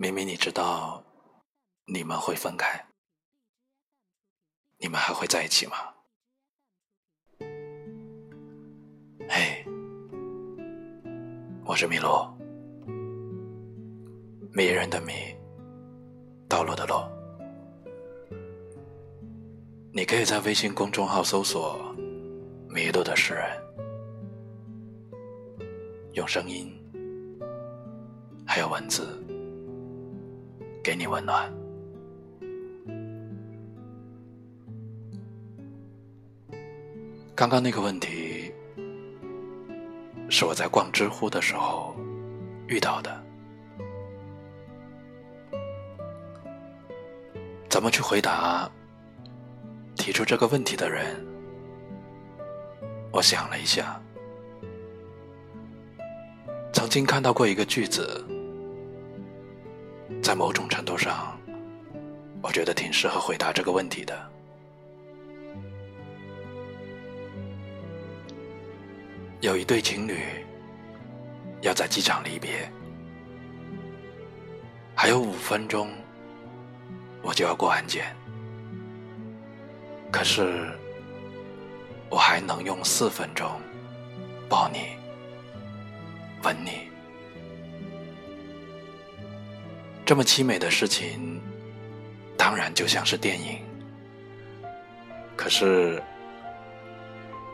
明明你知道你们会分开，你们还会在一起吗？嘿，我是米洛，迷人的迷，道路的路。你可以在微信公众号搜索“迷路的诗人”，用声音还有文字。给你温暖。刚刚那个问题是我在逛知乎的时候遇到的，怎么去回答提出这个问题的人？我想了一下，曾经看到过一个句子。在某种程度上，我觉得挺适合回答这个问题的。有一对情侣要在机场离别，还有五分钟我就要过安检，可是我还能用四分钟抱你、吻你。这么凄美的事情，当然就像是电影。可是，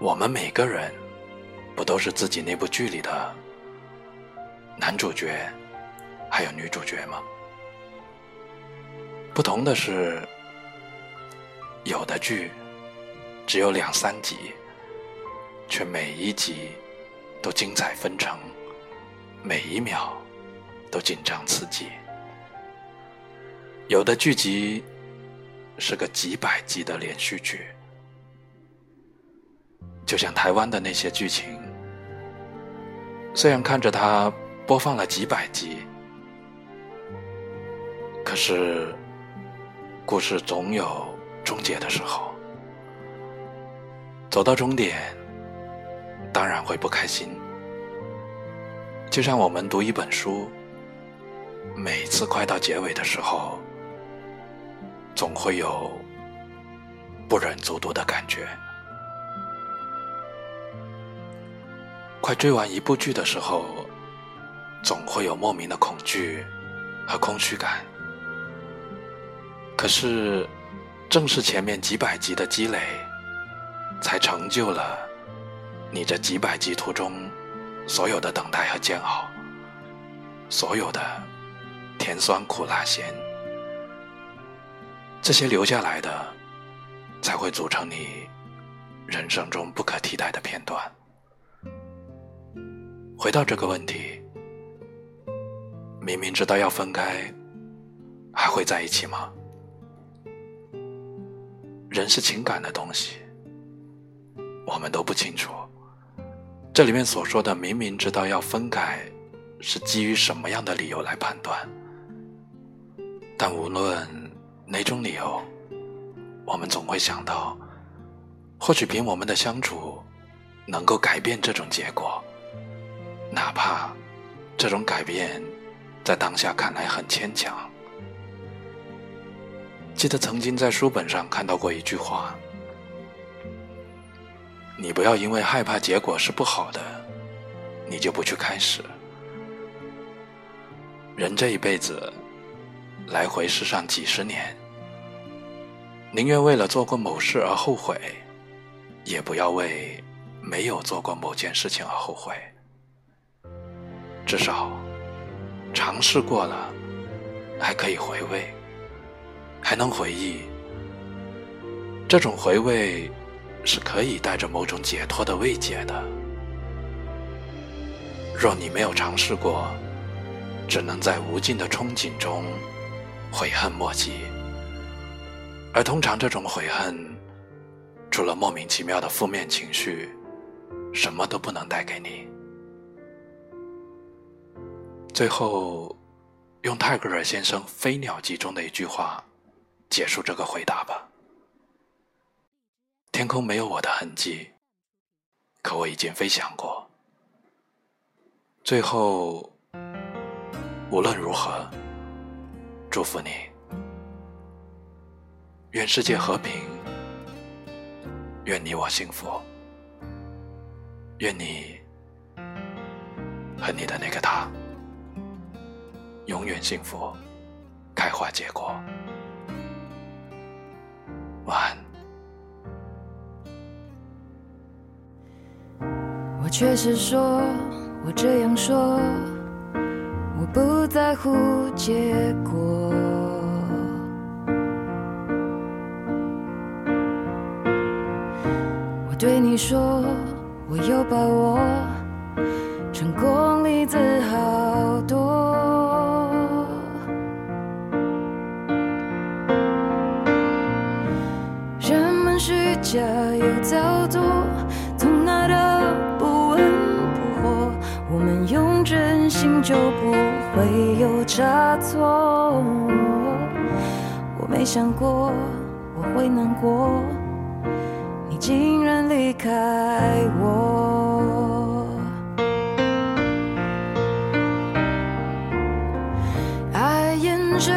我们每个人不都是自己那部剧里的男主角，还有女主角吗？不同的是，有的剧只有两三集，却每一集都精彩纷呈，每一秒都紧张刺激。有的剧集是个几百集的连续剧，就像台湾的那些剧情，虽然看着它播放了几百集，可是故事总有终结的时候，走到终点，当然会不开心。就像我们读一本书，每次快到结尾的时候。总会有不忍卒读的感觉。快追完一部剧的时候，总会有莫名的恐惧和空虚感。可是，正是前面几百集的积累，才成就了你这几百集途中所有的等待和煎熬，所有的甜酸苦辣咸。这些留下来的，才会组成你人生中不可替代的片段。回到这个问题，明明知道要分开，还会在一起吗？人是情感的东西，我们都不清楚。这里面所说的明明知道要分开，是基于什么样的理由来判断？但无论。哪种理由，我们总会想到，或许凭我们的相处，能够改变这种结果，哪怕这种改变在当下看来很牵强。记得曾经在书本上看到过一句话：“你不要因为害怕结果是不好的，你就不去开始。人这一辈子。”来回世上几十年，宁愿为了做过某事而后悔，也不要为没有做过某件事情而后悔。至少，尝试过了，还可以回味，还能回忆。这种回味，是可以带着某种解脱的慰藉的。若你没有尝试过，只能在无尽的憧憬中。悔恨莫及，而通常这种悔恨，除了莫名其妙的负面情绪，什么都不能带给你。最后，用泰戈尔先生《飞鸟集》中的一句话结束这个回答吧：天空没有我的痕迹，可我已经飞翔过。最后，无论如何。祝福你，愿世界和平，愿你我幸福，愿你和你的那个他永远幸福，开花结果。晚安。我确实说，我这样说。我不在乎结果，你说，我有把握，成功例子好多，人们虚假又造作，从来都不温不火，我们用真心就不。会有差错，我没想过我会难过，你竟然离开我，爱沿着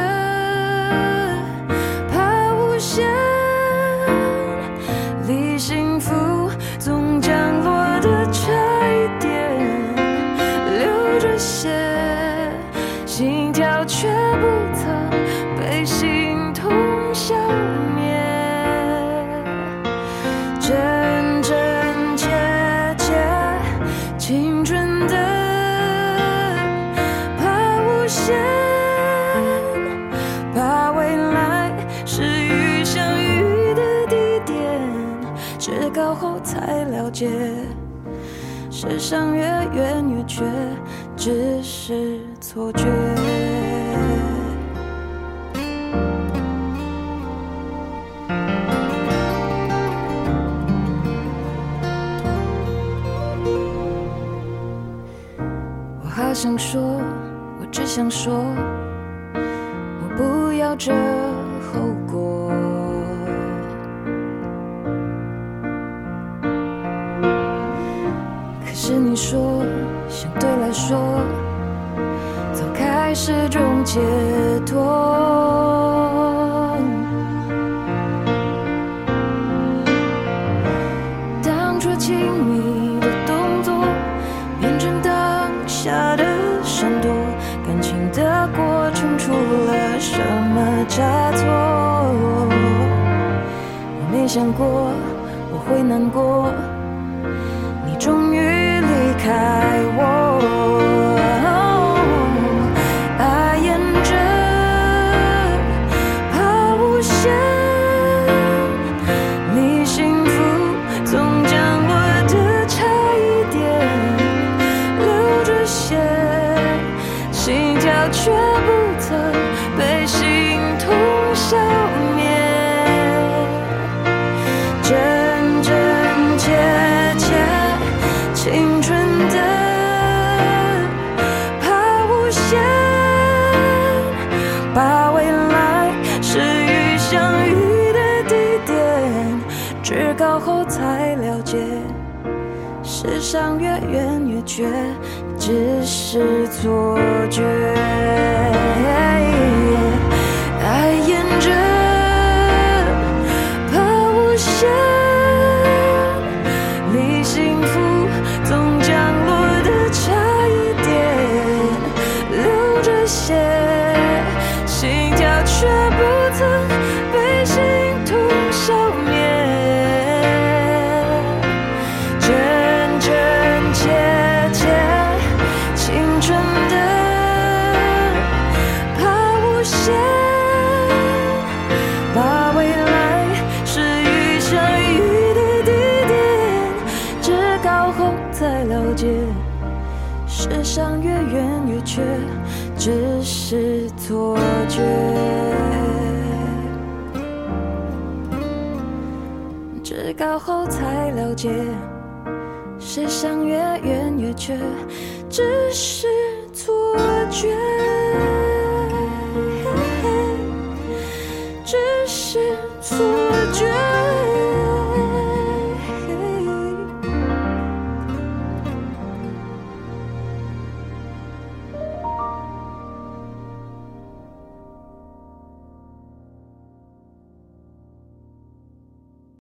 解，世上越远越绝，只是。错觉。我好想说，我只想说，我不要这说，相对来说。是种解脱。当初亲密的动作变成当下的闪躲，感情的过程出了什么差错？我没想过我会难过，却不曾被心痛消灭。真真切切，青春的怕无限，把未来始于相遇的地点，至高后才了解，世上越远越绝。只是错觉。却，只是错觉。至高后才了解，是想越远越缺，只是错觉。只是错。